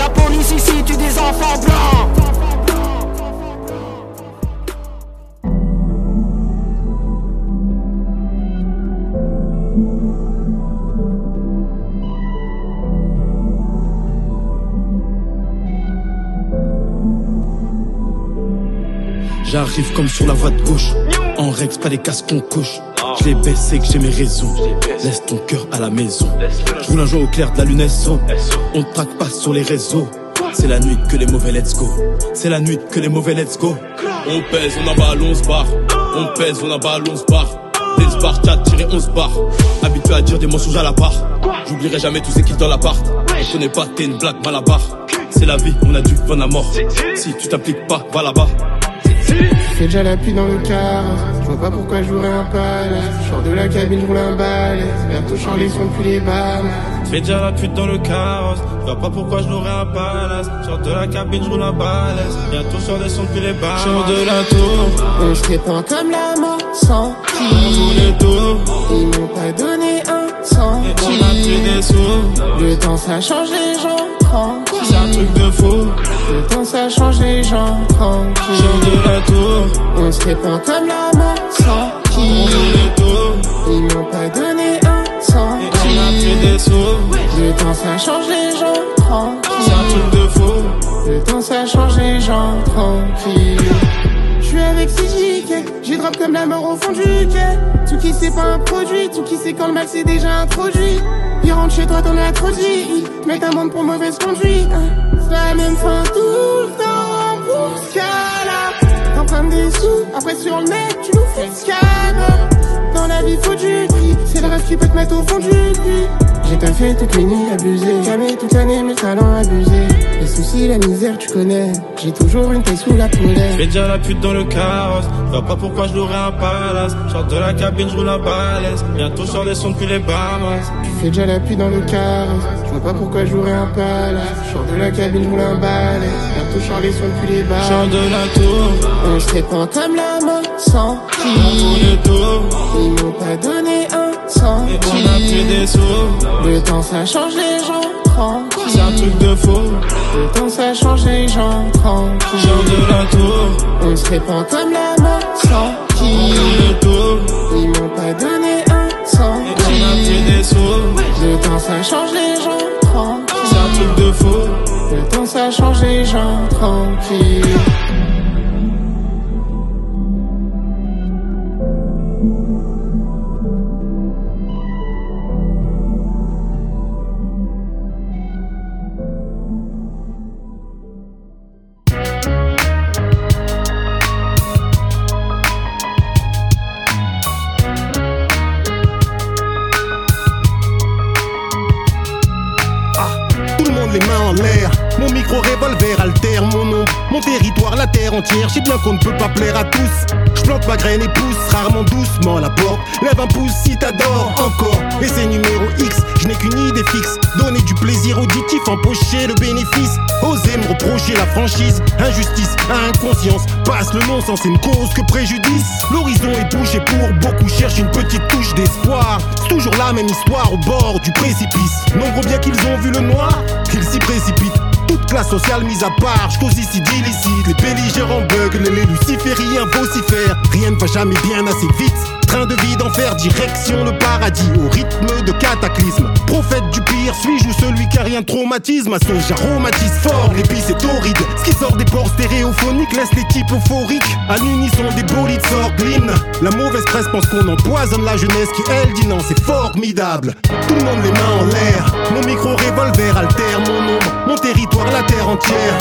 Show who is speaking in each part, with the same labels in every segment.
Speaker 1: La police ici tue des enfants blancs.
Speaker 2: J'arrive comme sur la voie de gauche. En Rex, pas les casques qu'on couche. Baisse, c'est que j'ai mes raisons. Laisse ton cœur à la maison. Je roule un jour au clair de la lune SO. On traque pas sur les réseaux. C'est la nuit que les mauvais let's go. C'est la nuit que les mauvais let's go. On pèse, on emballe, on se barre. On pèse, on emballe, on se barre. Des barres, t'as tiré 11 barres. Habitué à dire des mensonges à la barre. J'oublierai jamais tous ces qui dans l'appart. On connaît pas, t'es une blague mal à barre. C'est la vie, on a du vent à mort. Si tu t'appliques pas, va là-bas.
Speaker 3: Fais déjà la pluie dans le car. Je vois pas pourquoi je un palace. Je de la cabine, je roule un balai. Bientôt les sons plus les balles.
Speaker 2: Fais déjà la pute dans le carrosse. Je vois pas pourquoi je un palace. Sors de la cabine, je roule un balèze. Bientôt sur des sons depuis les barres. Sors de la tour.
Speaker 3: On se répand comme la mort sans
Speaker 2: les tours.
Speaker 3: Ils m'ont pas donné un centime.
Speaker 2: Et on a des sous.
Speaker 3: Le temps ça change les gens tranquilles.
Speaker 2: C'est un truc de fou.
Speaker 3: Le temps ça change les gens tranquilles.
Speaker 2: Sors de la tour.
Speaker 3: On se répand comme la mort sans
Speaker 2: On les tours.
Speaker 3: Ils m'ont pas donné un
Speaker 2: Et on a pris des sous.
Speaker 3: Le temps ça change les gens tranquilles.
Speaker 2: C'est un truc de fou.
Speaker 3: Le temps ça change les gens tranquilles. Je suis avec CJK, j'ai drop comme la mort au fond du quai. Tout qui c'est pas un produit, tout qui c'est quand le mal c'est déjà introduit. Rentre chez toi, dit. Mets un monde pour mauvaise conduite. C'est la même fin tout le temps pour ce cas-là. T'empruntes des sous, après sur le net, tu nous fais scam. Dans la vie, faut du prix. C'est le rêve qui peut te mettre au fond du puits. J'ai ta fait toute mes nuits abusées. Jamais toute l'année, mes talents abusés. Les soucis, la misère, tu connais. J'ai toujours une taille sous la poulet.
Speaker 2: Fais déjà la pute dans le carrosse. Je vois pas pourquoi je louerais un palace. Sors de la cabine, je roule un balèze. Bientôt sur des sons depuis les Bahamas.
Speaker 3: Tu fais déjà la pluie dans le carrosse. Je vois pas pourquoi je jouerais un palace. Sors de la cabine, je roule un balai. Bientôt Charlie sont plus les
Speaker 2: Sors
Speaker 3: balles.
Speaker 2: de la tour.
Speaker 3: On se répand comme la mort sans
Speaker 2: les tours.
Speaker 3: Ils m'ont pas donné un
Speaker 2: Et on a pris des sous.
Speaker 3: Le temps ça change les gens tranquilles.
Speaker 2: C'est un truc de fou.
Speaker 3: Le temps ça change les gens tranquilles.
Speaker 2: de la tour.
Speaker 3: On se répand comme la
Speaker 2: On tous
Speaker 3: tranquille.
Speaker 2: les tours.
Speaker 3: Ils m'ont pas donné un
Speaker 2: Et on a pris des sous.
Speaker 3: Le temps ça change les gens
Speaker 2: C'est
Speaker 3: tranquilles.
Speaker 2: un truc de fou.
Speaker 3: Le temps ça change les gens tranquilles.
Speaker 4: Sais bien qu'on ne peut pas plaire à tous. Je plante ma graine et pousse rarement doucement la porte. Lève un pouce si t'adores encore. Et c'est numéro X, je n'ai qu'une idée fixe. Donner du plaisir auditif, empocher le bénéfice. Oser me reprocher la franchise, injustice, inconscience. Passe le non-sens, c'est une cause que préjudice. L'horizon est bouché pour beaucoup, cherchent une petite touche d'espoir. C'est toujours la même histoire au bord du précipice. Nombreux bien qu'ils ont vu le noir, qu'ils s'y précipitent. Classe sociale mise à part, j'cause ici d'illicite. Les belligérants buglent, les lucifériens vocifèrent. Rien ne va jamais bien assez vite. Train de vie d'enfer, direction le paradis, au rythme de cataclysme. Prophète du pire, suis-je ou celui qui a rien de traumatisme? À ce j'aromatise fort, l'épice est torride. Ce qui sort des ports stéréophoniques laisse les types euphoriques. À l'unisson des bolides sort l'hymne. La mauvaise presse pense qu'on empoisonne la jeunesse qui, elle, dit non, c'est formidable. Tout le monde les mains en l'air. Mon micro revolver altère mon ombre, mon territoire, la terre entière.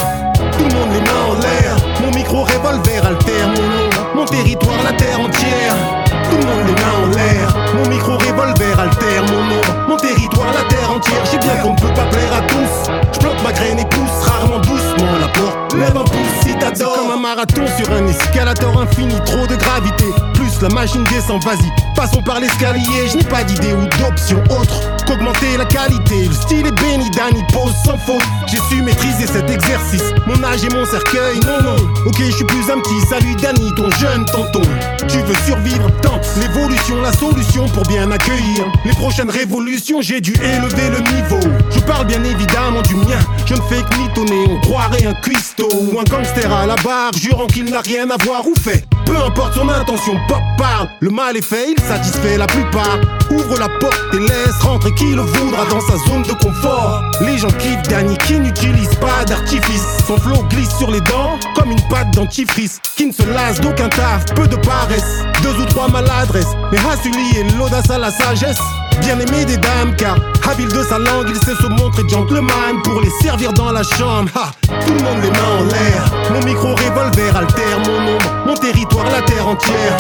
Speaker 4: Tout le monde les mains en l'air. Mon micro revolver altère mon ombre, mon territoire, la terre entière tout le monde est main en l'air. Mon micro-revolver altère mon nom, mon territoire, la terre entière. J'ai bien qu'on ne peut pas plaire à tous. Je plante ma graine et pousse, rarement doucement la porte. Lève un pouce si t'adores. comme un marathon sur un escalator infini, trop de gravité. Plus la machine descend, vas-y, passons par l'escalier. Je n'ai pas d'idée ou d'option autre qu'augmenter la qualité. Le style est béni, Danny pose sans faute. J'ai su maîtriser cet exercice. Mon âge et mon cercueil, non, non. Ok, je suis plus un petit. Salut Danny, ton jeune tonton. Tu veux survivre, tente l'évolution, la solution pour bien accueillir les prochaines révolutions. J'ai dû élever le niveau. Je parle bien évidemment du mien. Je ne fais que mitonner, on croirait un cuistot ou un gangster à la barre, jurant qu'il n'a rien à voir ou fait. Peu importe son intention, pop parle. Le mal est fait, il satisfait la plupart. Ouvre la porte et laisse rentrer qui le voudra dans sa zone de confort. Les gens kiffent Danny qui n'utilise pas d'artifice. Son flow glisse sur les dents comme une pâte dentifrice. Qui ne se lasse d'aucun taf, peu de paresse. Deux ou trois maladresses, mais Hasuli et l'audace à la sagesse bien aimé des dames car habile de sa langue il sait se montrer gentleman pour les servir dans la chambre. Ha, tout le monde les mains en l'air. Mon micro revolver altère mon ombre mon territoire la terre entière.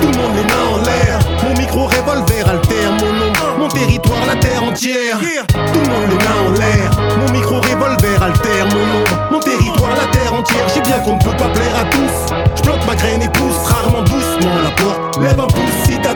Speaker 4: Tout le monde les mains en l'air. Mon micro revolver altère mon ombre mon territoire la terre entière. Tout le monde les mains en l'air. Mon micro revolver altère mon ombre mon territoire la terre entière. J'ai bien qu'on ne peut pas plaire à tous. Je bloque ma graine et pousse rarement doucement la porte. Lève un pouce si t'adores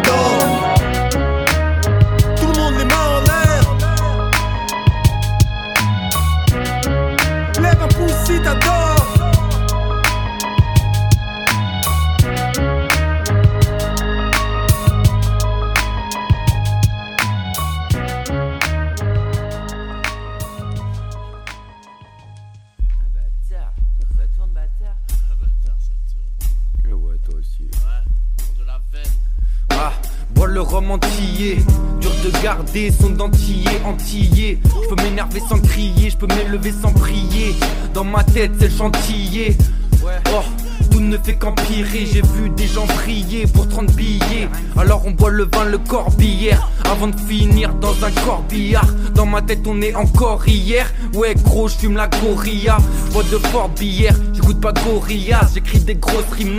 Speaker 5: de garder son dentier antillé. Je peux m'énerver sans crier, je peux m'élever sans prier. Dans ma tête, c'est le chantier. Oh, tout ne fait qu'empirer. J'ai vu des gens prier pour 30 billets. Alors on boit le vin, le corbillère. Avant de finir dans un corbillard. Dans ma tête, on est encore hier. Ouais, gros, je fume la gorilla. Bois de fort billère, j'écoute pas gorillaz. J'écris des grosses rimes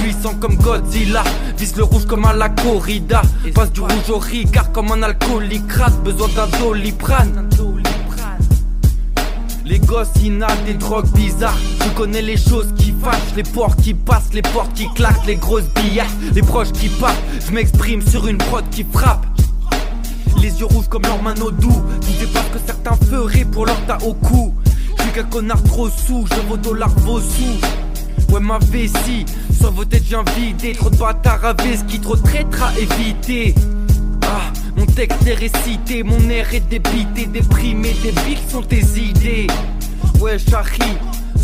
Speaker 5: puissant comme Godzilla. Vise le rouge comme à la corrida. Passe du rouge au ricard comme un alcoolique Besoin d'un doliprane. Les gosses inhalent des drogues bizarres. Tu connais les choses qui fâchent. Les portes qui passent, les portes qui claquent Les grosses billets, les proches qui partent. Je m'exprime sur une prod qui frappe. Les yeux rouges comme leur doux. Tu sais pas que certains feraient pour leur tas au cou. Je suis qu'un connard trop sous, je vaux dollars vos sous Ouais ma vessie sur vos têtes viens vider Trop de bâtards à qui trop de à éviter Ah mon texte est récité Mon air est débité Déprimé débiles sont tes idées Ouais Charlie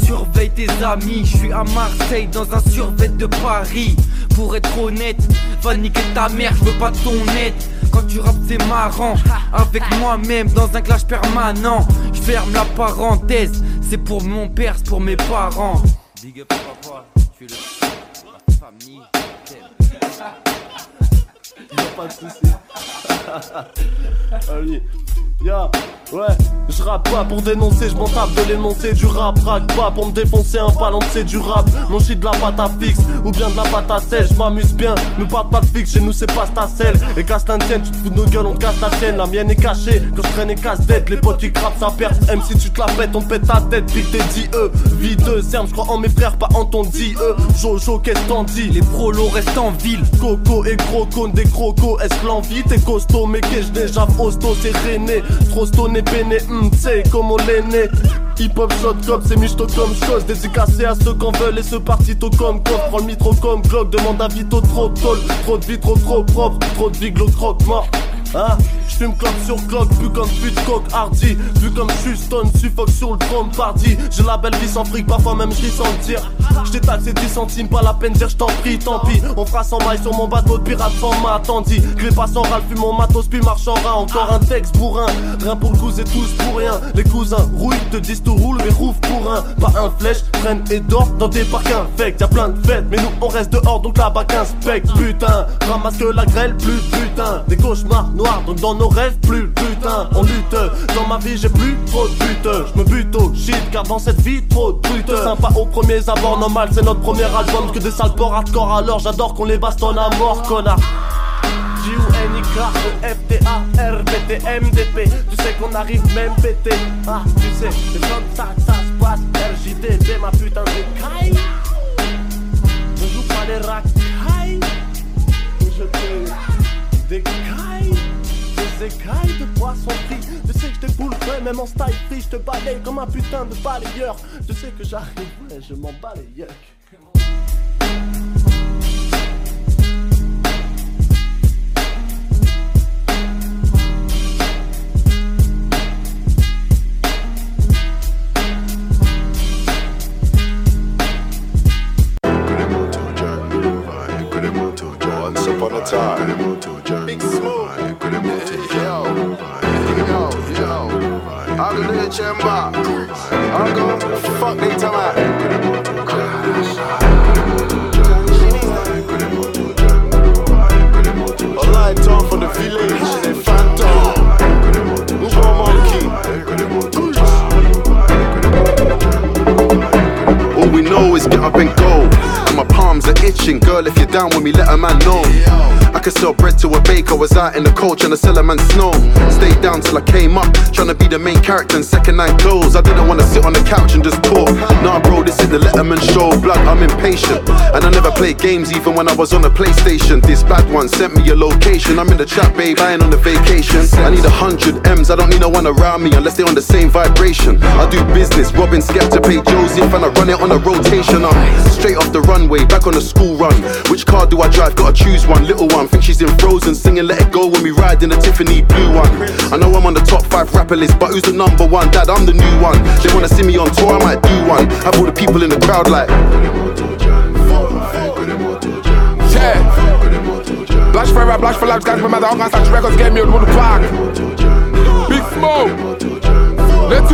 Speaker 5: Surveille tes amis, je suis à Marseille dans un survêt de Paris. Pour être honnête, va niquer ta mère, je veux pas ton aide. Quand tu rappes, c'est marrant. Avec moi-même dans un clash permanent. Je ferme la parenthèse, c'est pour mon père, c'est pour mes parents. Big up papa, tu es le famille. Il n'y a pas de soucis.
Speaker 6: Allez. Ya, ouais, je rappe pas pour dénoncer, je m'en tape de l'énoncer. Du rap, rack pas pour me défoncer un ballon c'est du rap, non de la pâte à fixe ou bien de la pâte à sel, je m'amuse bien, me parle pas de fixe, chez nous c'est pas ta selle, et casse tienne, tu te fous de nos gueules, on casse ta chaîne, la mienne est cachée, quand je traîne et casse tête, les potes qui crappent ça perd, M si tu te la pètes, on pète ta tête, pique tes 10 E, vie de serme, crois en mes frères, pas en ton 10 E, Jojo qu'est-ce t'en dis,
Speaker 5: les prolos restent en ville,
Speaker 6: Coco et Croco, des crocos, est-ce l'envie, t'es costaud, mais que je déjà hosto, c'est rené, Trop stone et peiné, hmm, t'sais comment l'est né Hip hop shot comme c'est michto comme chose. Dédicacé à ceux qu'on veulent et ce parti tôt comme code Prends le mitro comme Glock, demande à Vito trop tol Trop de vie trop trop propre, trop de vie croque mort Hein? Clock sur clock, plus comme pute coq hardy Vu comme Houston, suffoque sur le trône party J'ai la belle vie sans fric, parfois même j'ris sans dire. J't'ai taxé 10 centimes, pas la peine dire j't'en prie, tant pis. On fera sans maille sur mon bateau de pirate sans m'attendit Gré pas sans râle, fume mon matos puis marche en Encore un texte bourrin, rien pour le coup et tous pour rien. Les cousins rouillent, te disent tout roule mais rouvre pour un. Pas un flèche, traîne et dort dans des parcs infects. Y'a plein de fêtes, mais nous on reste dehors donc là-bas qu'inspecte Putain, ramasse que la grêle, plus putain. Des cauchemars noirs, donc dans nos rêve plus putain on lutte. Dans ma vie j'ai plus trop de buts. Je me bute au shit car dans cette vie trop de Sympa aux premiers abords normal c'est notre premier album. Que des sales ports hardcore alors j'adore qu'on les bastonne à mort connard. J-U-N-I-K-E-F-T-A-R-B-T-M-D-P Tu sais qu'on arrive même pété. Ah tu sais c'est comme ça que ça se passe RJDB ma putain de caille. Ne joue pas les racailles. Je te décaille. Des écailles de poisson frit. Je sais que je t'éboulerai, même en style free. Je te balaye comme un putain de balayeur. Je sais que j'arrive, ouais, je m'en bats les yucks.
Speaker 7: Once upon a time. Big Smoke. I'm gonna fuck they time out. A light on from the village, phantom. All we know is get up and go itching, girl. If you're down with me, let a man know. I could sell bread to a baker. Was out in the cold trying to sell a man snow. Stayed down till I came up, trying to be the main character in second night clothes. I didn't want to sit on the couch and just talk. Nah, bro, this is the Letterman show. Blood, I'm impatient. And I never played games even when I was on the PlayStation. This bad one sent me a location. I'm in the trap, babe. I ain't on the vacation. I need a hundred M's. I don't need no one around me unless they're on the same vibration. I do business, robbing Skepta, pay Joseph, and I run it on a rotation. I'm straight off the runway, back on the school run. Which car do I drive? Gotta choose one. Little one, think she's in Frozen, singing Let It Go when we ride in the Tiffany blue one. I know I'm on the top five rapper list, but who's the number one? Dad, I'm the new one. They wanna see me on tour, I might do one. Have all the people in the crowd like.
Speaker 8: Yeah. Blush forever, blush for life, guys, no matter how much such records get me on the park. Big Smoke. Let's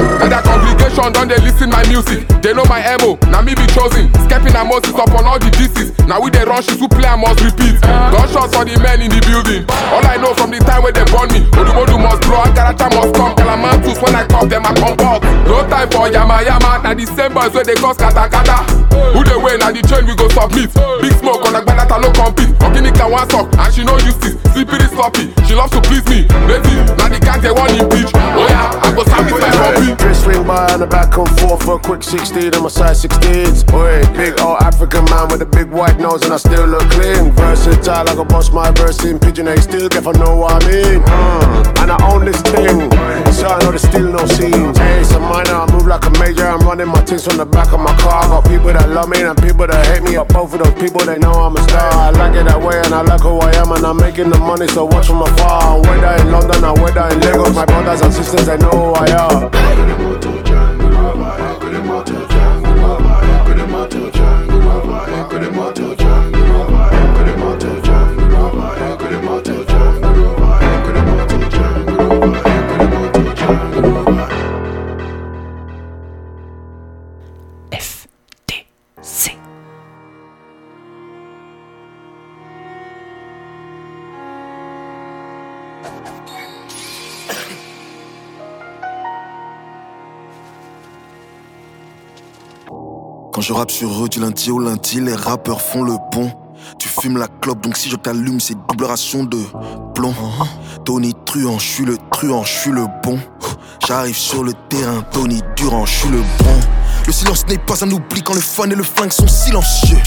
Speaker 8: see. And that congregation don't they listen my music. They know my emo, now me be chosen. Skepping and Moses up on all the disses. Now we they run shit who play I must repeat. Gunshots for the men in the building. All I know from the time when they born me. Odumodu must blow, Agaracha must come. Calamantus when I come, them I come back. No time for yama yama. Now the same boys where they cause kata kata. Who they win, now the chain we go submit. Big smoke on I no compete. Okinika one sock, and she no use this. Slippery sloppy, she loves to please me. Baby, now the cat want impeach. Oh yeah, I go satisfy copy.
Speaker 7: Dress swing by on the back and forth for a quick 16 on my size 16s. Boy, big old African man with a big white nose and I still look clean. Versatile, I can boss my verse in pigeon A still if I know what I mean. Mm. And I own this thing, so I know there's still no scenes. Hey, it's a minor, I move like a major. I'm running my things from the back of my car. I got people that love me and people that hate me. But both of those people, they know I'm a star. I like it that way and I like who I am and I'm making the money, so watch from afar. Whether in London or whether in Lagos, my brothers and sisters, they know who I am.
Speaker 9: Couldn't
Speaker 10: matter, jungle, I couldn't matter, jungle, I couldn't jungle. Je rappe sur eux du lundi au lundi, les rappeurs font le pont. Tu fumes la clope, donc si je t'allume, c'est double ration de plomb. Tony Truant, je suis le truand, je suis le bon. J'arrive sur le terrain, Tony Durant, je suis le bon. Le silence n'est pas un oubli quand le fun et le flingue sont silencieux.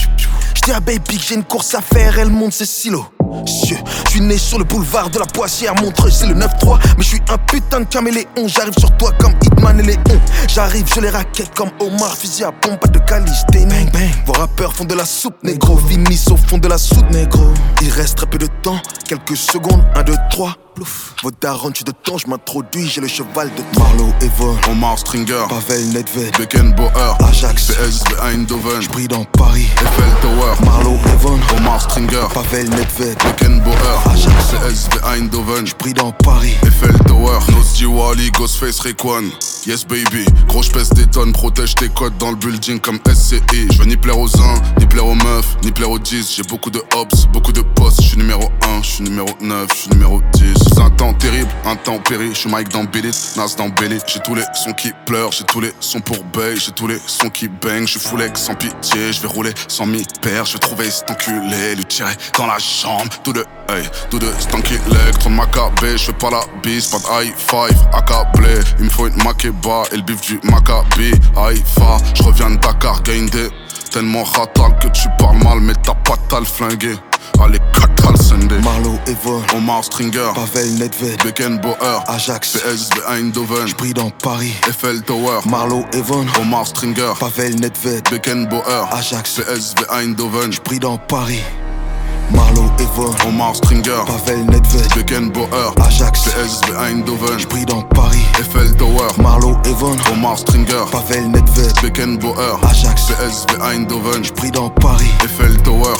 Speaker 10: J'dis à Baby que j'ai une course à faire, elle monte ses silos. Je suis né sur le boulevard de la Poissière, Montreux, c'est le 9-3. Mais je suis un putain de caméléon, j'arrive sur toi comme Hitman et Léon. J'arrive, je les raquette comme Omar, fusil à pompe, pas de calisthénie. Bang bang, vos rappeurs font de la soupe, négro, finissent au fond de la soupe, négro. Il reste très peu de temps, quelques secondes, 1, 2, 3. Plouf. Vos darons, tu de temps, je m'introduis, j'ai le cheval de Marlowe, Evo,
Speaker 11: Omar Stringer,
Speaker 10: Pavel Nedved,
Speaker 11: Beckenbauer,
Speaker 10: Ajax,
Speaker 11: PSV Eindhoven,
Speaker 10: J'brille dans Paris,
Speaker 11: Eiffel Tower,
Speaker 10: Marlowe, Evon,
Speaker 11: Omar Stringer,
Speaker 10: Pavel Nedved,
Speaker 11: Beckenbauer,
Speaker 10: Ajax,
Speaker 11: PSV Eindhoven,
Speaker 10: J'brille dans Paris,
Speaker 11: Eiffel Tower, Nosdi Wally, Ghostface Rayquan, Yes baby, gros j'pèse des tonnes, protège tes codes dans le building comme SCI. Je veux ni plaire aux uns, ni plaire aux meufs, ni plaire aux 10. J'ai beaucoup de hops, beaucoup de postes. Je suis numéro 1, je suis numéro 9, je suis numéro 10. Un temps terrible, un temps péri. Je suis Mike dans Billy, Nas dans Belly. J'ai tous les sons qui pleurent, j'ai tous les sons pour bail, j'ai tous les sons qui bang. Je suis sans pitié, je vais rouler sans m'y perdre. Je vais trouver cet enculé, lui tirer dans la jambe. Tout de, hey, tout de cet enculé, trop de macabé. Je fais pas la bise, pas de high five, accablé. Il me faut une maquée kebab et le bif du Maccabi. Haïfa, je reviens de Dakar, Gaindé. Tellement ratal que tu parles mal, mais t'as pas tal flingué. Allez, Katal Sunday.
Speaker 10: Marlow Evon,
Speaker 11: Omar Stringer,
Speaker 10: Pavel Nedved,
Speaker 11: Beckenbauer,
Speaker 10: Ajax,
Speaker 11: PSV Eindhoven,
Speaker 10: J'brille dans Paris.
Speaker 11: Eiffel Tower,
Speaker 10: Marlow Evon,
Speaker 11: Omar Stringer,
Speaker 10: Pavel Nedved,
Speaker 11: Beckenbauer,
Speaker 10: Ajax,
Speaker 11: PSV Eindhoven,
Speaker 10: J'brille dans Paris. Marlow Evon,
Speaker 11: Omar Stringer,
Speaker 10: Pavel Nedved,
Speaker 11: Beckenbauer,
Speaker 10: Ajax,
Speaker 11: PSV Eindhoven,
Speaker 10: J'brille dans Paris.
Speaker 11: Eiffel Tower,
Speaker 10: Marlow Evon,
Speaker 11: Omar Stringer,
Speaker 10: Pavel Nedved,
Speaker 11: Beckenbauer,
Speaker 10: Ajax,
Speaker 11: PSV Eindhoven,
Speaker 10: J'brille dans Paris.
Speaker 11: Eiffel Tower.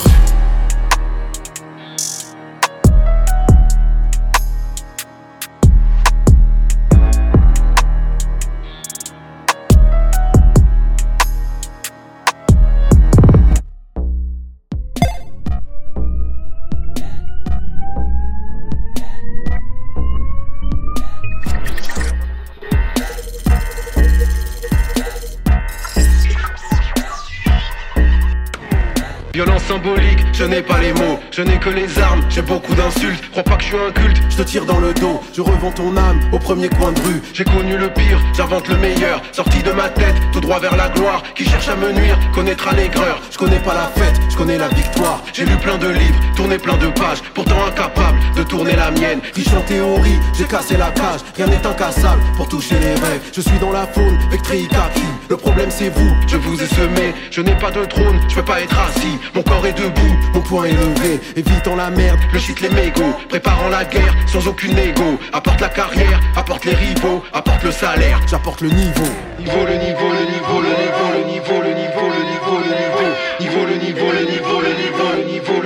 Speaker 12: Je n'ai pas les mots, je n'ai que les armes, j'ai beaucoup d'insultes, crois pas que je suis un culte, je te tire dans le dos, je revends ton âme au premier coin de rue, j'ai connu le pire, j'invente le meilleur, sorti de ma tête, tout droit vers la gloire, qui cherche à me nuire, connaîtra l'aigreur, je connais pas la fête, je connais la victoire, j'ai lu plein de livres, tourné plein de pages, pourtant incapable de tourner la mienne, riche en théorie, j'ai cassé la cage, rien n'est incassable pour toucher les rêves, je suis dans la faune, Vectricacu, le problème c'est vous, je vous ai semé, je n'ai pas de trône, je peux pas être assis, mon corps est debout, mon poing est levé, évitant la merde, le shit les mégots, préparant la guerre sans aucune égo, apporte la carrière, apporte les rivaux, apporte le salaire, j'apporte le niveau. Niveau, le niveau, le niveau, le niveau, le niveau, le niveau, le niveau, le niveau, niveau, le niveau, le niveau, le niveau, le niveau,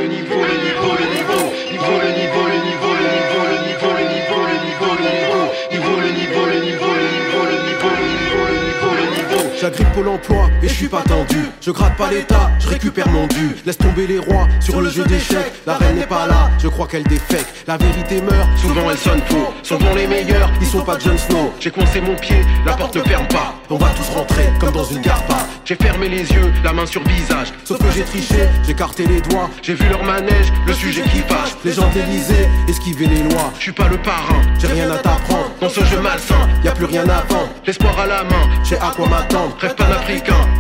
Speaker 12: J'agrippe Pôle et je suis pas tendu. Je gratte pas l'état, je récupère mon dû. Laisse tomber les rois sur le jeu d'échecs. La reine n'est pas là, je crois qu'elle défecte. La vérité meurt, souvent elle sonne faux. Sont bons les meilleurs, ils sont pas Jon Snow. J'ai coincé mon pied, la porte ne ferme pas. On va tous rentrer comme dans une garpa. J'ai fermé les yeux, la main sur visage. Sauf que j'ai triché, j'ai écarté les doigts. J'ai vu leur manège, le sujet qui fâche. Les gens d'Élysée, esquiver les lois. Je suis pas le parrain, j'ai rien à t'apprendre. Dans ce jeu malsain, y a plus rien à vendre. L'espoir à la main, j'ai à quoi m'attendre. Rêve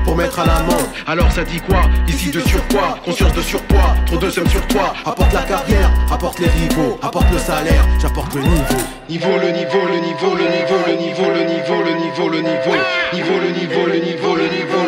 Speaker 12: pour mettre à l'amende. Alors ça dit quoi Ici de surpoids, conscience de surpoids. Trop de sommes sur toi. Apporte la carrière, apporte les rivaux, apporte le salaire, j'apporte le niveau. Niveau, le niveau, le niveau, le niveau, le niveau, le niveau, le niveau, le niveau. Niveau, le niveau, le niveau, le niveau,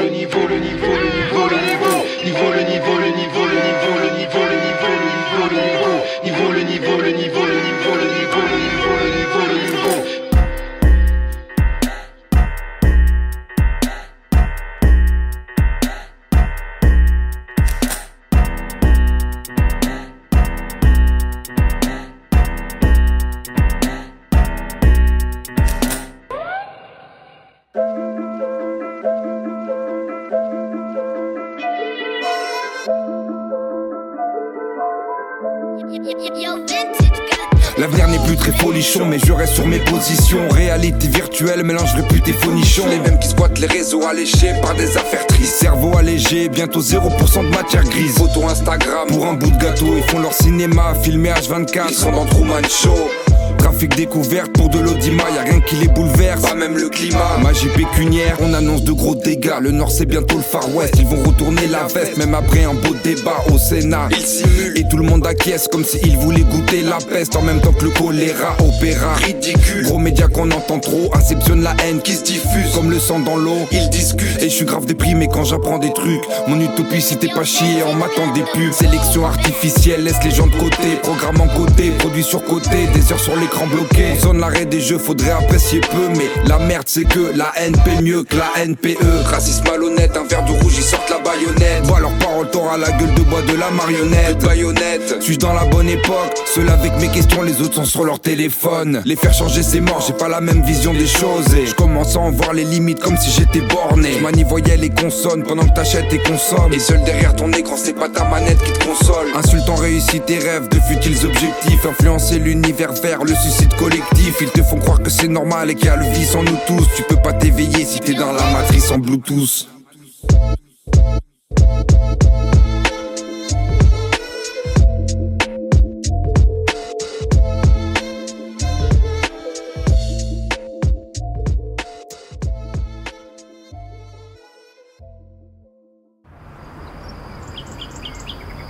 Speaker 9: mais je reste sur mes positions. Réalité virtuelle, mélange et fonichon. Les mêmes qui squattent les réseaux alléchés par des affaires tristes. Cerveau allégé, bientôt 0% de matière grise. Photo Instagram pour un bout de gâteau. Ils font leur cinéma, filmé H24. Ils sont dans Truman Show. Trafic découverte pour de l'Audima, y'a rien qui les bouleverse, pas même le climat. Magie pécuniaire, on annonce de gros dégâts. Le Nord c'est bientôt le Far West, ils vont retourner la veste, même après un beau débat au Sénat. Ils simulent et tout le monde acquiesce comme s'ils voulaient goûter la peste en même temps que le choléra. Opéra ridicule, gros médias qu'on entend trop, inceptionne la haine qui se diffuse comme le sang dans l'eau. Ils discutent et je suis grave déprimé quand j'apprends des trucs. Mon utopie c'était pas chier en m'attend des pubs. Sélection artificielle, laisse les gens de côté, programme en côté, produit sur côté, des heures sur l'écran bloqué. L'arrêt des jeux, faudrait apprécier peu, mais la merde c'est que la paie mieux que la NPE. Racisme malhonnête, un verre de rouge, ils sortent la baïonnette. Vois leurs paroles, t'auras la gueule de bois de la marionnette. Baïonnette, suis dans la bonne époque? Seul avec mes questions, les autres sont sur leur téléphone. Les faire changer, c'est mort, j'ai pas la même vision des choses. Et je commence à en voir les limites comme si j'étais borné. Je manie voyelles et consonnes pendant que t'achètes et consommes. Et seul derrière ton écran, c'est pas ta manette qui te console. Insultant réussit tes rêves, de futiles objectifs. Influencer l'univers vers le suicide collectif. Ils te font croire que c'est normal et qu'il y a le vice en nous tous. Tu peux pas t'éveiller si t'es dans la matrice en Bluetooth.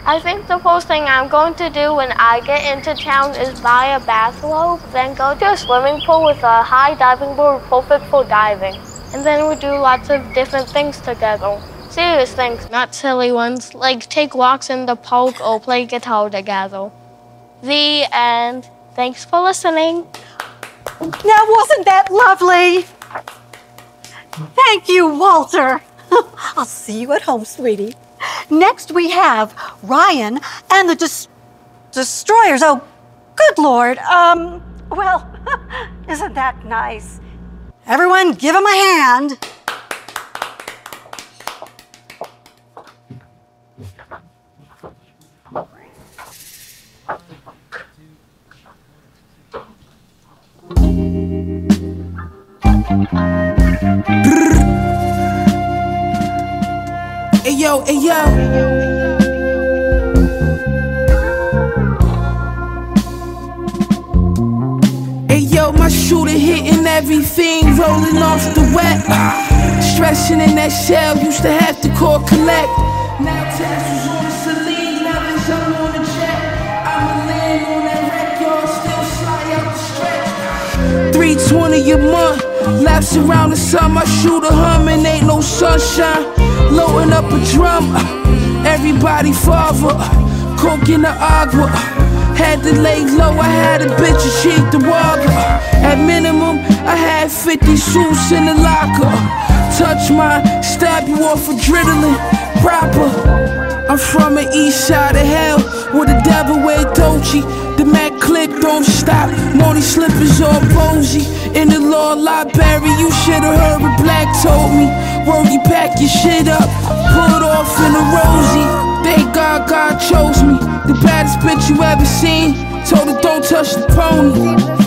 Speaker 13: I think the first thing I'm going to do when I get into town is buy a bathrobe, then go to a swimming pool with a high diving board perfect for diving. And then we do lots of different things together. Serious things, not silly ones, like take walks in the park or play guitar together. The end. Thanks for listening.
Speaker 14: Now, wasn't that lovely? Thank you, Walter. I'll see you at home, sweetie. Next, we have Ryan and the Des- Destroyers. Oh, good Lord. Um, well, isn't that nice? Everyone, give him a hand.
Speaker 15: Hey yo, hey yo. My shooter hitting everything, rolling off the wet. Stressing in that shell, used to have to call collect. Now was on the Celine, now there's on the jet. I'ma land on that wreck, y'all still slide out the stretch. 320 a month, laps around the sun, my shooter humming, ain't no sunshine. Loading up a drum, uh, everybody father, uh, coke in the agua. Had to lay low, I had a bitch and she the water. Uh. At minimum, I had 50 suits in the locker. Touch mine, stab you off adrenaline, proper. I'm from the east side of hell, where the devil wear Dolce. The Mac click don't stop, Money slippers all posy. In the law library, you should've heard what Black told me. Worry, pack your shit up, pull it off in a rosy. Thank God God chose me. The baddest bitch you ever seen. Told her don't touch the pony.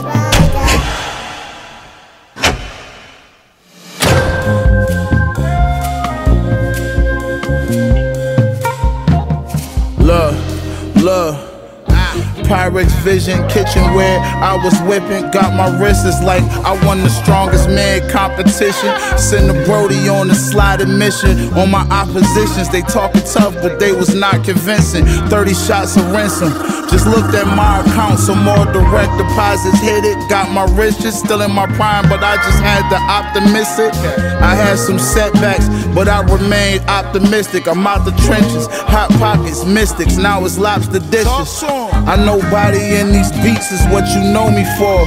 Speaker 16: Pyrex Vision kitchenware. I was whipping, got my wrists like I won the strongest man competition. Send the Brody on a sliding mission. On my oppositions, they talking tough, but they was not convincing. 30 shots of ransom. Just looked at my account, some more direct deposits hit it. Got my riches still in my prime, but I just had to optimistic. I had some setbacks, but I remained optimistic. I'm out the trenches, hot pockets, mystics. Now it's lobster dishes. I nobody in these beats is what you know me for.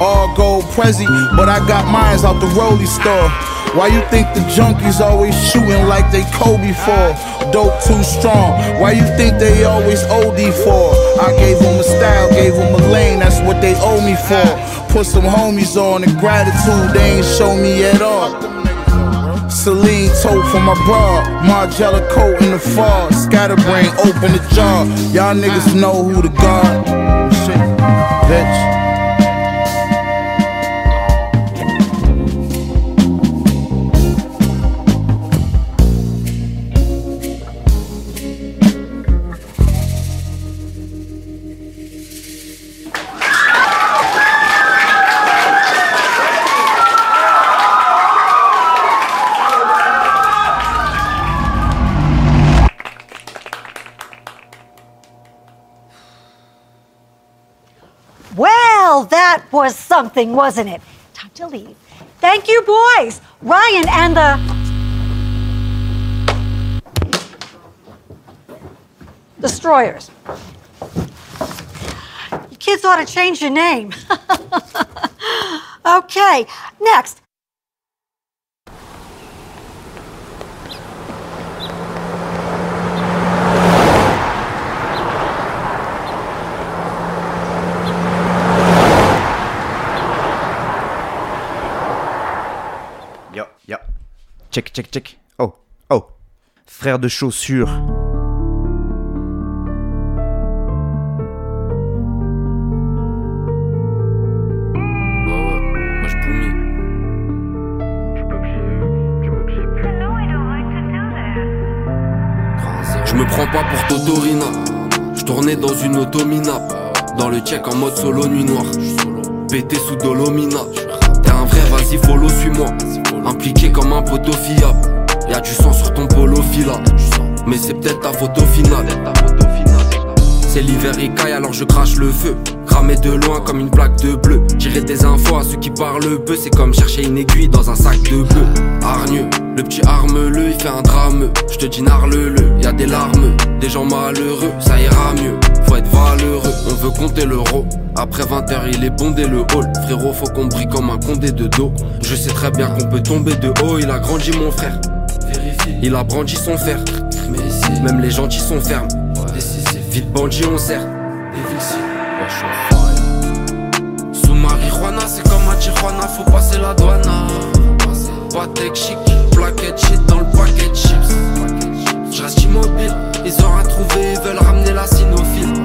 Speaker 16: All gold Prezi, but I got mines out the Rolly store. Why you think the junkies always shooting like they Kobe for? Dope too strong. Why you think they always OD for? I gave them a style, gave them a lane, that's what they owe me for. Put some homies on and gratitude they ain't show me at all. Celine tote for my bra, Margiela coat in the fall. Scatterbrain, open the jar. Y'all niggas know who the guard. Shit, bitch.
Speaker 14: Was something, wasn't it? Time to leave. Thank you, boys. Ryan and the. Destroyers. You kids ought to change your name. okay, next.
Speaker 17: Check, check, check. Oh, oh. Frère de chaussures.
Speaker 9: Je me prends pas pour Totorina. Je tournais dans une automina. Dans le check en mode solo nuit noire. Pété sous Dolomina. T'es un vrai, vas-y, follow, suis-moi. Impliqué comme un poteau fiable. Y'a du sang sur ton polo fila. Mais c'est peut-être ta photo finale.
Speaker 5: C'est l'hiver, il caille, alors je crache le feu. Cramé de loin comme une plaque de bleu. Tirer des infos à ceux qui parlent peu, c'est comme chercher une aiguille dans un sac de bœuf. Hargneux, le petit arme-le, il fait un drame. Je te dis narle-le, y a des larmes, des gens malheureux, ça ira mieux. Faut être valeureux, on veut compter l'euro. Après 20h, il est bondé le hall. Frérot, faut qu'on brille comme un condé de dos. Je sais très bien qu'on peut tomber de haut, il a grandi mon frère. Il a brandi son fer. Même les gentils sont fermes. Vite bandit, on sert. Sous marijuana, c'est comme à Tijuana, faut passer la douane. Patek chic, plaquette shit dans le paquet chips. J'reste immobile, ils ont rien trouvé, ils veulent ramener la cynophile.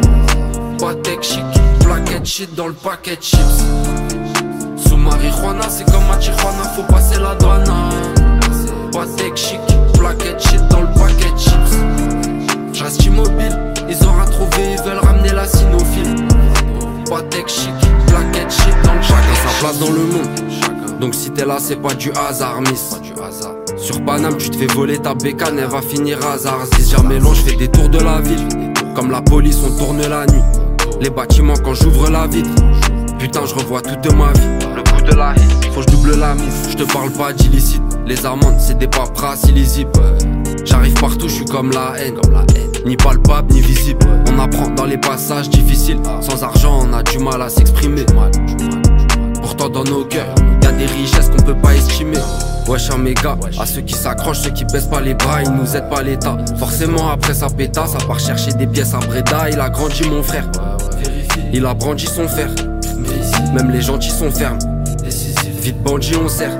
Speaker 5: Patek chic, plaquette shit dans le paquet chips. Sous marijuana, c'est comme à Tijuana, faut passer la douane. Patek chic, plaquette shit dans le paquet chips. J'reste immobile, ils ont rien trouvé, ils veulent ramener la cynophile. Patek chic, plaquette shit dans le Chacun sa place dans le monde. Donc si t'es là, c'est pas du hasard, miss. Sur Paname, tu te fais voler ta bécane, elle va finir hasard. Si jamais long, je fais des tours de la ville. Comme la police, on tourne la nuit. Les bâtiments quand j'ouvre la vitre. Putain, je revois toute ma vie. La faut que je double la mise. Je te parle pas d'illicite. Les amendes, c'est des paperasses illisibles. J'arrive partout, je suis comme la haine. Ni palpable, ni visible. On apprend dans les passages difficiles. Sans argent, on a du mal à s'exprimer. Pourtant, dans nos cœurs, y a des richesses qu'on peut pas estimer. Wesh, un méga, à ceux qui s'accrochent, ceux qui baissent pas les bras, ils nous aident pas l'État. Forcément, après sa pétasse, ça part chercher des pièces à Breda. Il a grandi, mon frère. Il a brandi son fer. Même les gentils sont fermes. Vite bandit, on sert.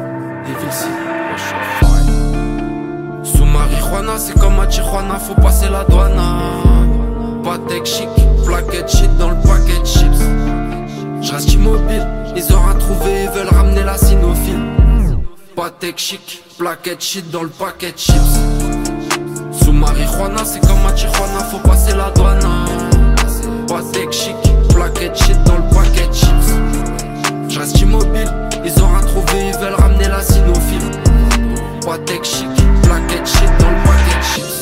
Speaker 5: Sous marijuana, c'est comme à Tijuana, faut passer la douane. Patek chic, plaquette shit dans le paquet chips. J'reste immobile, ils ont rien trouvé, ils veulent ramener la cynophile. Patek chic, plaquette shit dans le paquet chips. Sous marijuana, c'est comme à Tijuana, faut passer la douane. Patek chic, plaquette shit dans le paquet chips. J'reste immobile, ils ont rien trouvé, ils veulent ramener la cynophile. Patek chic, plaquette shit dans le paquet chips.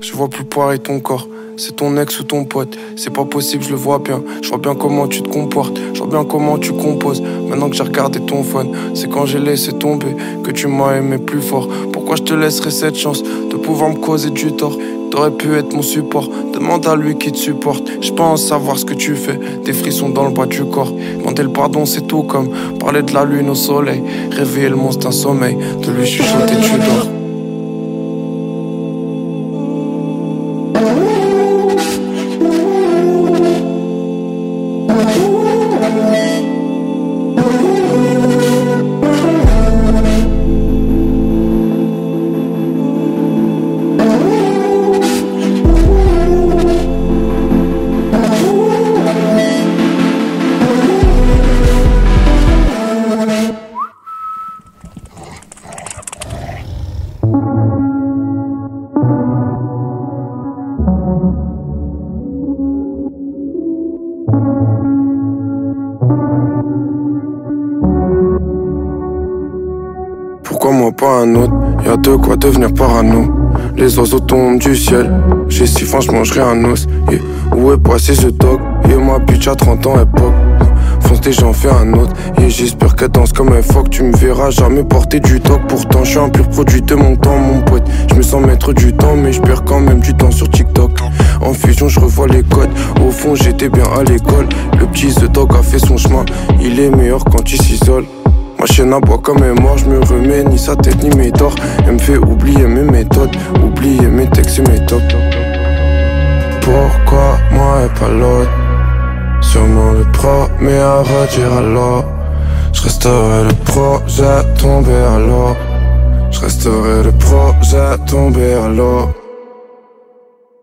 Speaker 18: Je vois plus pareil ton corps. C'est ton ex ou ton pote, c'est pas possible, je le vois bien. Je vois bien comment tu te comportes, je vois bien comment tu composes. Maintenant que j'ai regardé ton phone, c'est quand j'ai laissé tomber que tu m'as aimé plus fort. Pourquoi je te laisserais cette chance de pouvoir me causer du tort? T'aurais pu être mon support, demande à lui qui te supporte. Je pense savoir ce que tu fais, des frissons dans le bas du corps. Demander le pardon, c'est tout comme parler de la lune au soleil. Réveiller le monstre d'un sommeil, de lui chuchoter, tu dors. Les oiseaux tombent du ciel. J'ai si faim, j'mangerai un os. Où est passé ce dog? Et ma bitch à 30 ans époque Fonce des j'en fais un autre. Et j'espère qu'elle danse comme un phoque. Tu me verras jamais porter du toc. Pourtant je suis un pur produit de mon temps mon poète. Je me sens maître du temps Mais je perds quand même du temps sur TikTok. En fusion je revois les codes. Au fond j'étais bien à l'école. Le petit The Dog a fait son chemin. Il est meilleur quand il s'isole Ma chaîne à bois comme mort, je me remets ni sa tête ni mes torts. Elle me fait oublier mes méthodes, oublier mes textes et mes tops. Pourquoi moi et pas l'autre? Sûrement le premier à redire alors. Je resterai le projet tombé à l'eau. Je resterai le projet tombé à l'eau.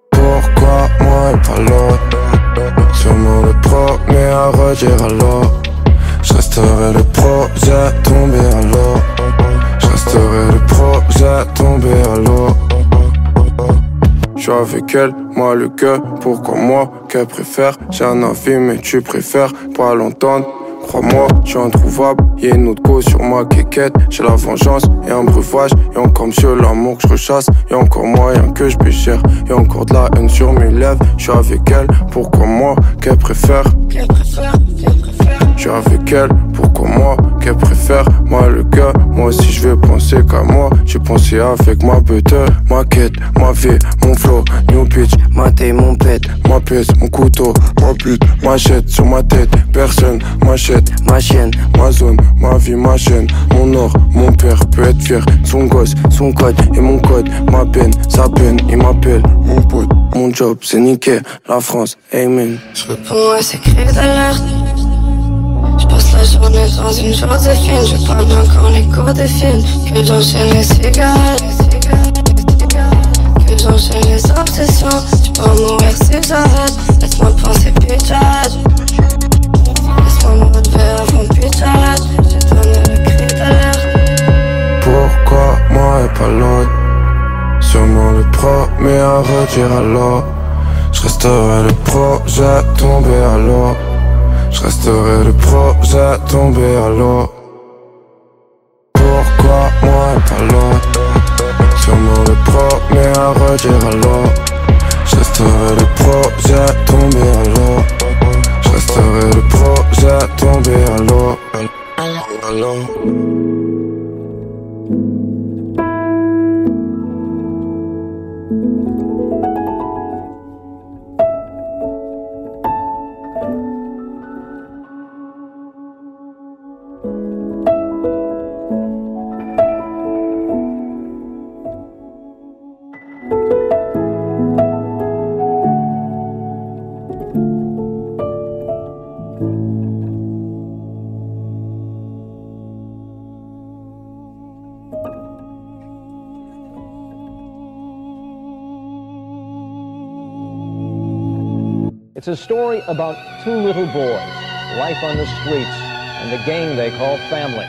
Speaker 18: Pourquoi moi et pas l'autre? Sûrement le premier à redire alors. Resterai le projet tombé à l'eau. Je le projet tombé à l'eau. je suis avec elle, moi le cœur. Pourquoi moi qu'elle préfère? J'ai un avis, mais tu préfères pas l'entendre. Crois-moi, je suis introuvable. Y'a une autre cause sur ma quéquette. J'ai la vengeance et un breuvage. Et encore monsieur l'amour que je rechasse. Y'a encore moyen que je péchère. Y'a encore de la haine sur mes lèvres. Je suis avec elle. Pourquoi moi qu'elle préfère? Qu'elle préfère, Je suis avec elle. Pourquoi moi qu'elle préfère Moi le gars, moi aussi je vais penser qu'à moi. J'ai pensé avec ma butter, ma quête, ma vie, mon flow, new pitch, ma taille, mon pet, ma pièce, mon couteau, ma pute, ma sur ma tête. Personne m'achète, ma chienne, ma zone, ma vie, ma chaîne, mon or, mon père peut être fier, son gosse, son code et mon code, ma peine, sa peine, il m'appelle, mon pote, mon job, c'est niqué, la France, amen.
Speaker 19: Je réponds à. Je passe la journée dans une Joséphine. Je parle encore les cours des films. Que j'enchaîne les cigarettes. Que j'enchaîne les obsessions. Tu peux mourir si j'arrête. Laisse-moi penser pitchage. Laisse-moi me relever avant pitchage. J'ai donné le cri d'alerte.
Speaker 18: Pourquoi moi et pas l'autre? Sûrement le premier à redire alors Je resterai le projet tombé à l'eau Je resterai le projet tombé à l'eau. Pourquoi moi pas l'autre Sûrement le premier à redire alors Je resterai le projet tombé à l'eau. Je resterai le projet tombé à l'eau
Speaker 20: a story about two little boys, life on the streets, and the gang they call family.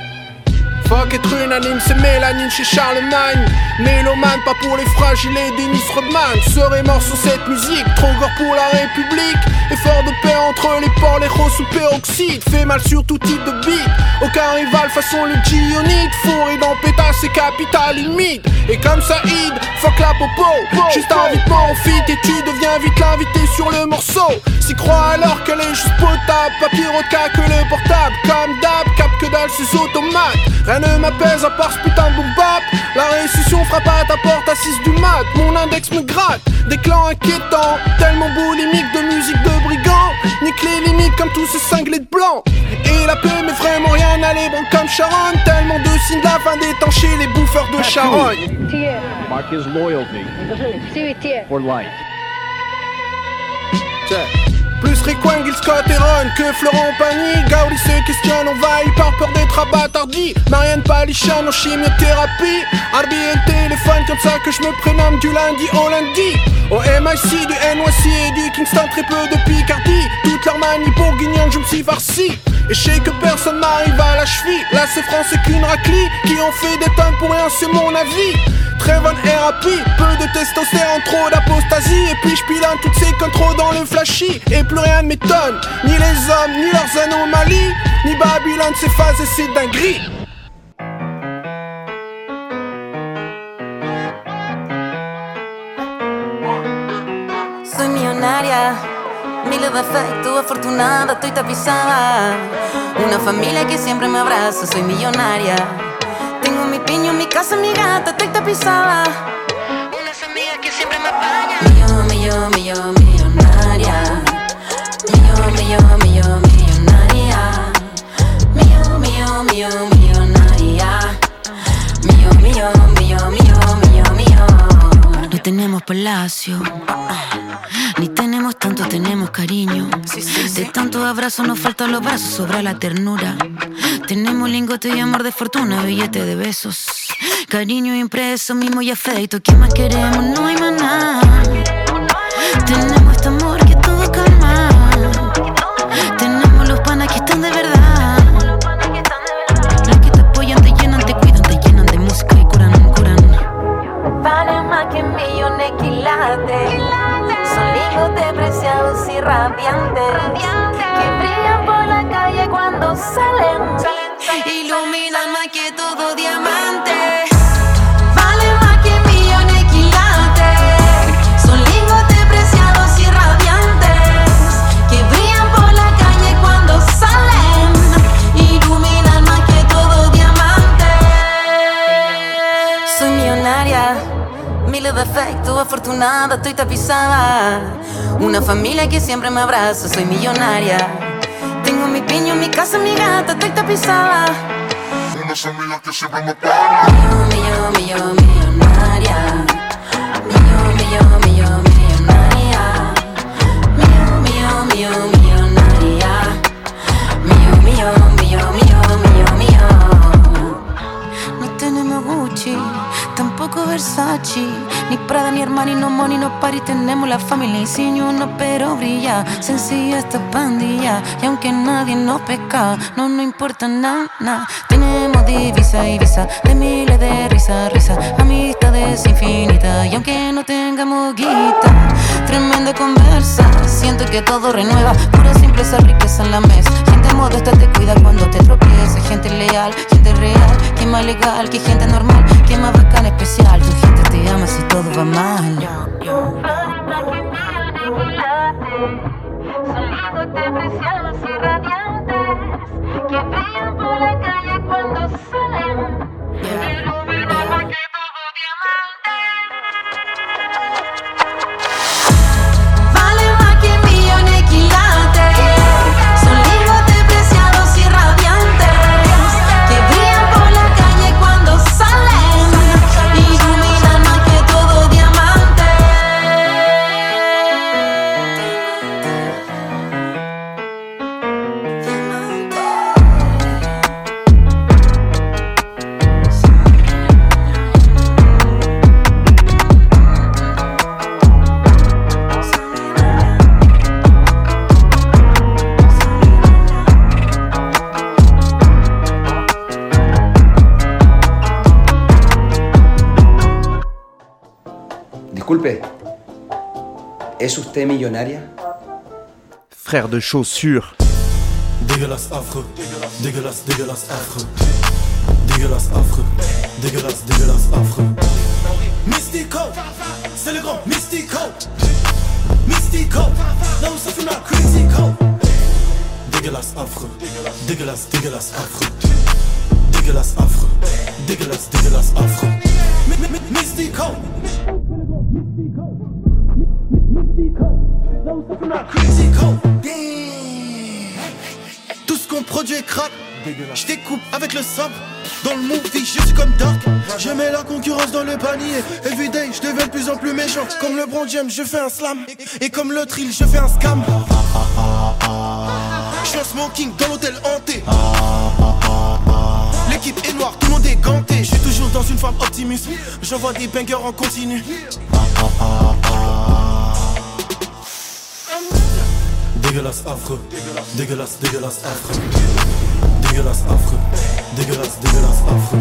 Speaker 21: Fuck être unanime, c'est Mélanine chez Charlemagne. Mélomane, pas pour les fragiles et Dennis Rodman. Serait mort sur cette musique, trop gore pour la République. Effort de paix entre les ports, les roses sous peroxyde. Fait mal sur tout type de beat. Aucun rival façon le Gionite. Fourré dans pétasse et capital humide. Et comme Saïd, fuck la popo. Juste invitement au fit et tu deviens vite l'invité sur le morceau. S'y croit alors qu'elle est juste potable. Pas pire au cas que le portable. Comme d'hab, cap que dalle ces automates. Rien ne m'apaise à part ce putain de boom bap. La récession frappe à ta porte à 6 du mat. Mon index me gratte. Des clans inquiétants. Tellement boulimique de musique de brigands. Nique les limites comme tous ces cinglés de blanc. Et la paix, mais vraiment rien à bon comme Sharon. Tellement de signes de la fin d'étancher les bouffeurs de charogne.
Speaker 20: Mark his loyalty for life.
Speaker 21: Plus Requang, Gil Scott et Ron que Florent Pagny. Gaudi se questionne, envahi par peur d'être abattardi Marianne Palichan en chimiothérapie. Arbi et téléphone comme ça que je me prénomme du lundi au lundi. Au MIC, du NYC et du Kingston très peu de Picardie. Toute leur manie bourguignonne je me suis farci et je sais que personne m'arrive à la cheville. Là c'est France c'est qu'une raclie Qui ont fait des tonnes pour rien c'est mon avis. Très bonne RAP, peu de testostérone, trop d'apostasie. Et puis je pilote toutes ces contrôles dans le flashy. Et plus rien ne m'étonne, ni les hommes, ni leurs anomalies. Ni Babylone, ses phases et ses dingueries
Speaker 22: Soy miles de efectos, afortunada, estoy tapizada. Una familia que siempre me abraza, soy millonaria. Tengo mi piño, mi casa, mi gata, estoy tapizada. Unas amigas que siempre me apañan. Millón, millón, millón, millonaria. Millón, millón, millón, millonaria. Millón, millón, millón, millonaria. Millón, millón, millón, millón, millón, millón. No tenemos palacio. Ni tenemos tanto, tenemos cariño. De tantos abrazos nos faltan los brazos, sobra la ternura. Tenemos lingote y amor de fortuna, billete de besos. Cariño impreso, mimo y afecto. ¿Qué más queremos? No hay más nada. Tenemos este amor que siempre me abraza, soy millonaria. Tengo mi piño, mi casa, mi gata, estoy tapizada.
Speaker 11: Unas amigas que siempre me paran.
Speaker 22: Millo, millo, millo, millonaria. Millo, millo, millo, millonaria. Millo, millo, millo, millonaria. Millo, millo, millo, millo, millo, millo. No tenemos Gucci, tampoco Versace ni Prada, ni Armani, no Money, no Party. Tenemos la familia insignia, uno pero brilla. Sencilla esta pandilla, y aunque nadie nos pesca, no nos importa nada. nada. Tenemos divisa y visa, de miles de risa, risa, amistades infinitas. Y aunque no tengamos guita, tremenda conversa. Siento que todo renueva, pura simpleza, riqueza en la mesa. Gente modesta te cuida cuando te tropieces. Gente leal, gente real, que más legal, que gente normal, que más bacana, especial. Te ama si todo va mal.
Speaker 19: Son lingotes preciados y radiantes que brillan por la calle cuando salen. Iluminan
Speaker 23: usted millonaria?
Speaker 17: Frère de chaussures.
Speaker 12: Dégueulasse affreux, dégueulasse, dégueulasse affreux. Dégueulasse affreux, dégueulasse, dégueulasse affreux. Mystico, c'est le grand Mystico. Mystico, là où ça fume la critico. Dégueulasse affreux, dégueulasse, dégueulasse affreux. Dégueulasse affreux, dégueulasse, dégueulasse affreux. My- my- my- Mystico. Tout ce qu'on produit est crap. Je découpe avec le sabre. Dans le movie, je suis comme Dark. Je mets la concurrence dans le panier. Everyday, je deviens de plus en plus méchant. Comme le James, je fais un slam. Et comme le Trill, je fais un scam. Je suis un smoking dans l'hôtel hanté. L'équipe est noire, tout le monde est ganté. Je suis toujours dans une forme Optimus. J'envoie des bangers en continu. Dégueulasse affreux, dégueulasse, dégueulasse affreux. Dégueulasse affreux, dégueulasse, dégueulasse affreux.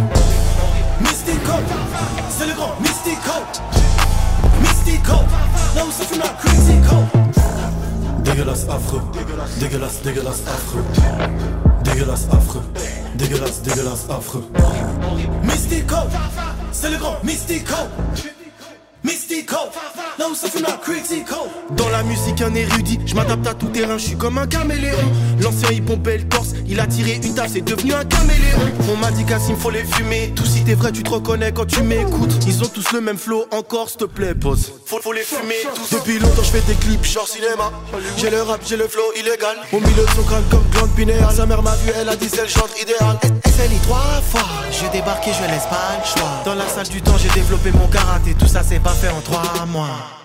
Speaker 12: Mystico, c'est le grand Mystico. Mystico, là où ça fume. Dégueulasse dégueulasse, dégueulasse affreux. Dégueulasse affreux, dégueulasse, dégueulasse affreux. Mystico, c'est le grand Mystico. Mystico. Dans la musique, un érudit, je m'adapte à tout terrain, je suis comme un caméléon. L'ancien il pompait le torse, il a tiré une table, c'est devenu un caméléon. On m'a dit Cassim, faut les fumer. Tout si t'es vrai, tu te reconnais quand tu m'écoutes. Ils ont tous le même flow, encore s'il te plaît, pause. Faut, faut les fumer tous. Depuis longtemps, je fais des clips, genre cinéma. J'ai le rap, j'ai le flow illégal. Au milieu de son crâne comme glande pinéale. Sa mère m'a vu, elle a dit, elle chante idéal. SLI trois fois, je débarque et je laisse pas le choix. Dans la salle du temps, j'ai développé mon karaté, tout ça c'est pas fait en trois mois.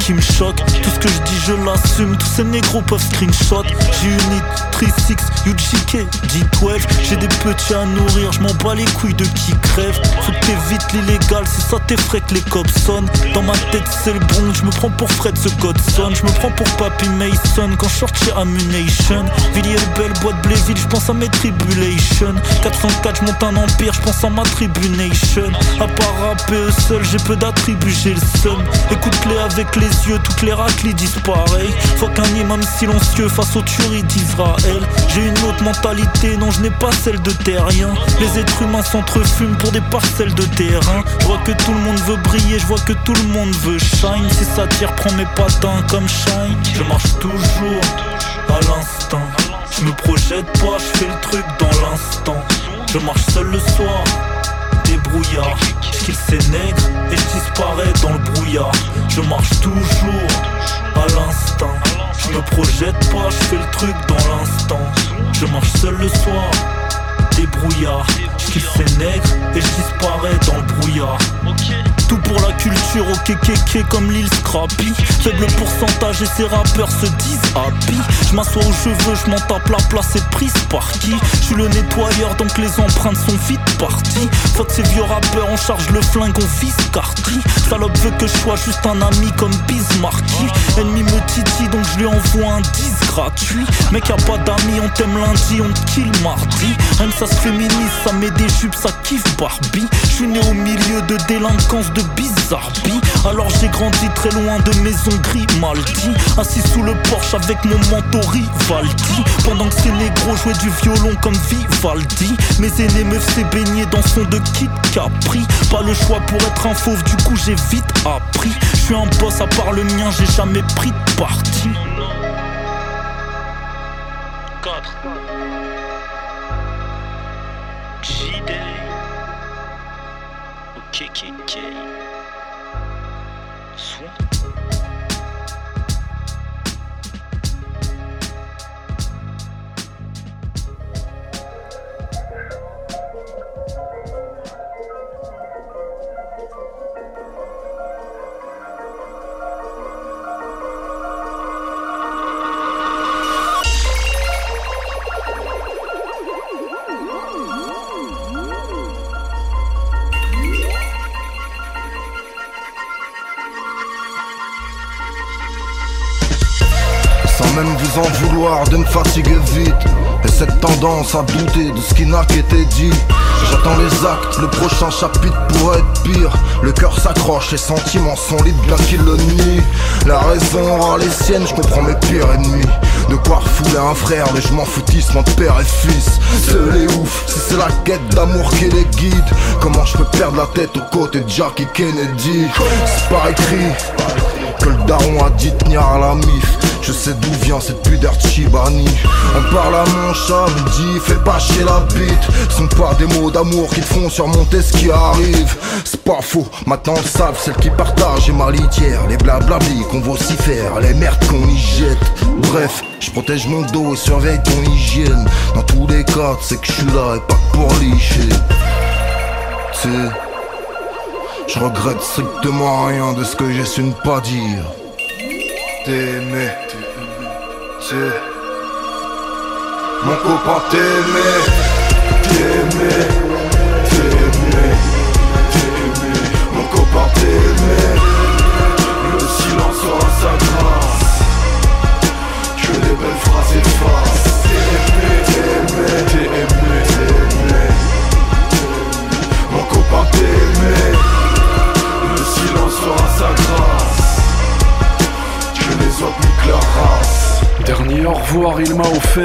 Speaker 24: Qui me choque. Tout ce que je dis je l'assume, tous ces négros peuvent screenshot. J'ai une nitrique ok, dit 12 J'ai des petits à nourrir, je m'en bats les couilles de qui crève. Faut que t'évites l'illégal, c'est ça t'effraie que les cops sonnent. Dans ma tête c'est le bon, je me prends pour Fred ce Godson Je me prends pour Papy Mason quand je chez Ammunition. Villiers belle boîte Bléville, je pense à mes tribulations. 404 je monte un empire, je pense à ma tribunation. À part seuls, j'ai peu d'attributs, j'ai le seum. Écoute-les avec les yeux, toutes les racles pareil Faut qu'un imam silencieux face aux tueries d'Israël. J'ai une autre mentalité, non je n'ai pas celle de terrien. Les êtres humains s'entrefument pour des parcelles de terrain. Je vois que tout le monde veut briller, je vois que tout le monde veut shine. Si ça tire, prends mes patins comme shine. Je marche toujours à l'instant Je me projette pas, je fais le truc dans l'instant. Je marche seul le soir débrouillard. Je kill et je disparais dans le brouillard. Je marche toujours à l'instant. Je me projette pas, je fais le truc dans l'instant. Je marche seul le soir. Débrouillard. Je kill ces nègres et je disparais dans le brouillard. Tout pour la culture au kékéké comme l'île Scrappy. Faible pourcentage et ces rappeurs se disent happy. Je m'assois où je veux, je m'en tape la place est prise par qui? Je suis le nettoyeur donc les empreintes sont vite parties Fuck ces vieux rappeurs, on charge le flingue, on vise Carty Salope veut que je sois juste un ami comme Bismarcky. Ennemi me titille donc je lui envoie un 10 gratuit. Mec y'a pas d'amis, on t'aime lundi, on te kill mardi. Rien que ça se féminise, ça met des jupes, ça kiffe Barbie. Je suis né au milieu de délinquance de bizarre Alors j'ai grandi très loin de maison gris maldi Assis sous le porche avec mon manteau Rivaldi. Pendant que ces négros jouaient du violon comme Vivaldi. Mes aînés me faisaient dans son de kit Capri. Pas le choix pour être un fauve du coup j'ai vite appris. Je suis un boss à part le mien j'ai jamais pris de parti. 4 JD KKK Soin
Speaker 25: vouloir de me fatiguer vite. Et cette tendance à douter de ce qui n'a qu'été dit. J'attends les actes, le prochain chapitre pourrait être pire. Le cœur s'accroche, les sentiments sont libres bien qu'ils le nient. La raison aura les siennes, je comprends mes pires ennemis. De quoi refouler un frère, mais je m'en foutisme entre père et fils. C'est les ouf, si c'est la quête d'amour qui les guide. Comment je peux perdre la tête aux côtés de Jackie Kennedy? C'est pas écrit que le daron a dit tenir à la mif Je sais d'où vient cette pudeur de Chibani On parle à mon chat, me dit fais pas chier la bite. Sont pas des mots d'amour qui font surmonter ce qui arrive. C'est pas faux, maintenant le savent celles qui partagent et ma litière Les blablabli qu'on vocifère, les merdes qu'on y jette. Bref, je protège mon dos et surveille ton hygiène. Dans tous les cas, sais que je suis là et pas pour licher. Tu sais je regrette strictement rien de ce que j'ai su ne pas dire. T'aimer, t'aimer, mon copain t'aimer, t'aimer, t'aimer, t'aimer, mon copain t'aimer. Le silence aura sa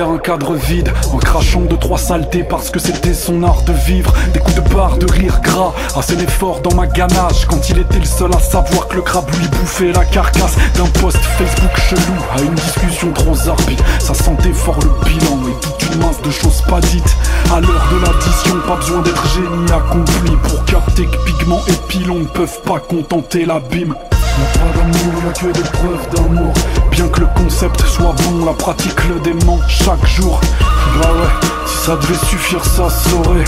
Speaker 26: un cadre vide En crachant de trois saletés parce que c'était son art de vivre. Des coups de barre, de rire gras Assez d'efforts dans ma ganache. Quand il était le seul à savoir que le crabe lui bouffait la carcasse D'un post Facebook chelou à une discussion trop zarpie Ça sentait fort le bilan et toute une masse de choses pas dites. À l'heure de l'addition, pas besoin d'être génie accompli Pour capter que pigments et pilons ne peuvent pas contenter l'abîme Y'a pas d'amour, y'a que des preuves d'amour Bien que le concept soit bon, la pratique le dément chaque jour Bah ouais, si ça devait suffire ça saurait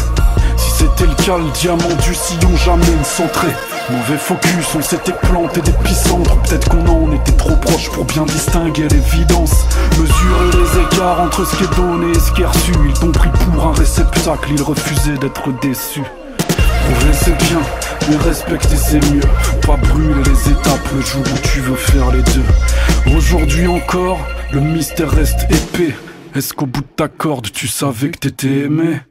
Speaker 26: Si c'était le cas, le diamant du sillon jamais ne centrait Mauvais focus, on s'était planté d'épicentre. Peut-être qu'on en était trop proche pour bien distinguer l'évidence. Mesurer les écarts entre ce qui est donné et ce qui est reçu. Ils t'ont pris pour un réceptacle, ils refusaient d'être déçus. Prouver c'est bien, mais respecter c'est mieux. Pas brûler les étapes le jour où tu veux faire les deux. Aujourd'hui encore, le mystère reste épais. Est-ce qu'au bout de ta corde, tu savais que t'étais aimé?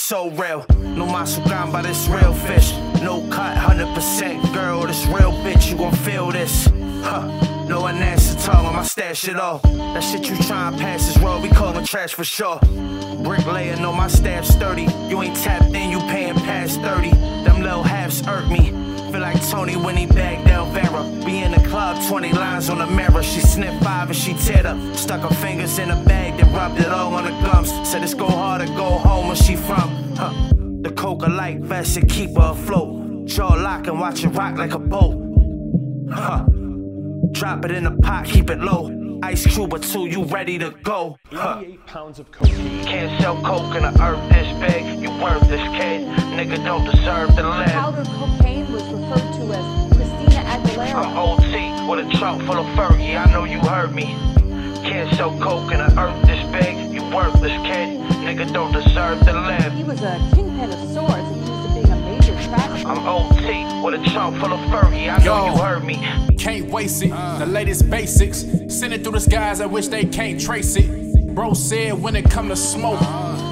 Speaker 27: So real. No masukan by this real fish. No cut, 100%. Girl, this real bitch, you gon' feel this. Huh. No tongue on my stash at all. That shit you tryna pass is raw, we callin' trash for sure. Bricklayer, know my staff sturdy. You ain't tapped in, you paying past 30. Them little halves irk me. Feel like Tony when he bagged Elvera. Be in the club, 20 lines on the mirror. She sniffed five and she teared up. Stuck her fingers in a bag, then rubbed it all on the gums. Said it's go hard to go home where she from. Huh. The coca light vest and keep her afloat. Jaw lock and watch it rock like a boat. Huh. Drop it in a pot, keep it low. Ice cube or two, you ready to go. Huh.
Speaker 28: pounds of coke.
Speaker 27: Can't sell coke in the earth this big. You worth this kid. Nigga don't deserve to live.
Speaker 29: Powder cocaine
Speaker 27: I'm OT with a trunk full of Fergie. I know you heard me. Can't sell coke in the earth this big. You worthless kid. Nigga don't deserve to live.
Speaker 29: He was a kingpin of sorts, accused of being a major trafficker.
Speaker 27: I'm OT with a trunk full of Fergie. I know you heard me.
Speaker 30: Can't waste it. The latest basics. Send it through the skies, I wish they can't trace it. Bro said when it come to smoke,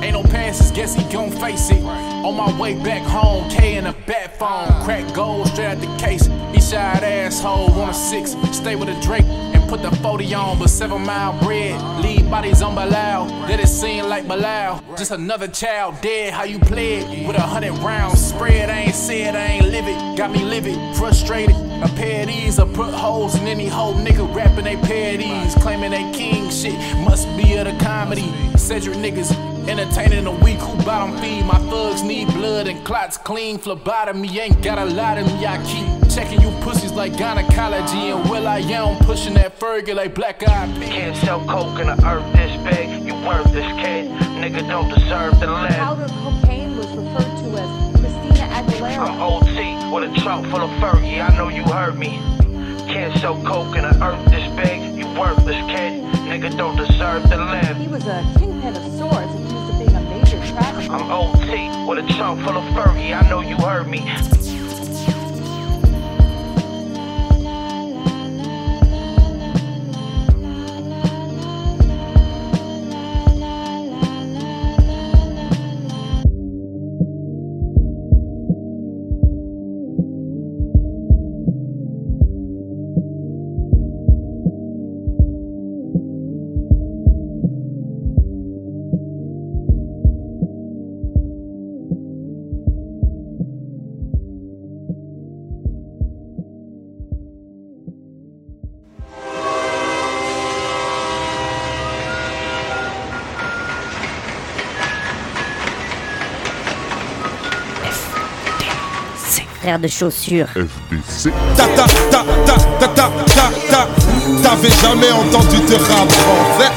Speaker 30: ain't no passes, guess he gon' face it. On my way back home, K in a bat phone. Crack gold straight out the case. East side asshole, want a six. Stay with a Drake and put the 40 on, but seven mile bread. leave bodies on Bilal. That it seem like Bilal. Just another child dead. How you play it? With a hundred rounds spread. I ain't said I ain't live it. Got me livid, frustrated. A pair of these, I put holes in any whole nigga rapping they pair of these. Claiming they king shit. Must be of the comedy. Cedric niggas entertaining a weak who bottom feed. My thugs need blood and clots clean. Phlebotomy ain't got a lot of me. I keep checking you pussies like gynecology. And Will I am pushing that Fergie like black eyed peas.
Speaker 27: Can't sell coke in the earth this big. You worth this kid. Nigga don't deserve to live.
Speaker 29: Powder cocaine was referred to as Christina Aguilera.
Speaker 27: I'm OT with a trunk full of Fergie. I know you heard me. Can't sell coke in the earth this big. You worthless kid. Nigga don't deserve to live. OT trunk full of Fergie. I know you heard me.
Speaker 31: Frère de chaussures.
Speaker 32: FBC.
Speaker 33: Ta ta ta ta ta ta ta ta T'avais jamais entendu de rap français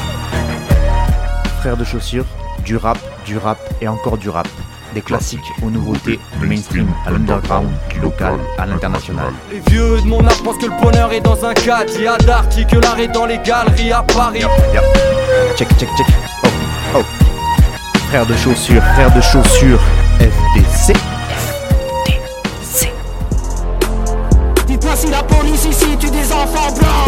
Speaker 17: Frère de chaussures, du rap, du rap et encore du rap. Des classiques aux nouveautés, du mainstream à l'underground, du local à l'international.
Speaker 5: Les vieux de mon âge pensent que le bonheur est dans un cadre. Il y a d'Arty que l'art est dans les galeries à Paris.
Speaker 17: Check, check, check. Oh, oh. Frère de chaussures, frère de chaussures, FDC.
Speaker 1: Ici, si tu des enfants blancs.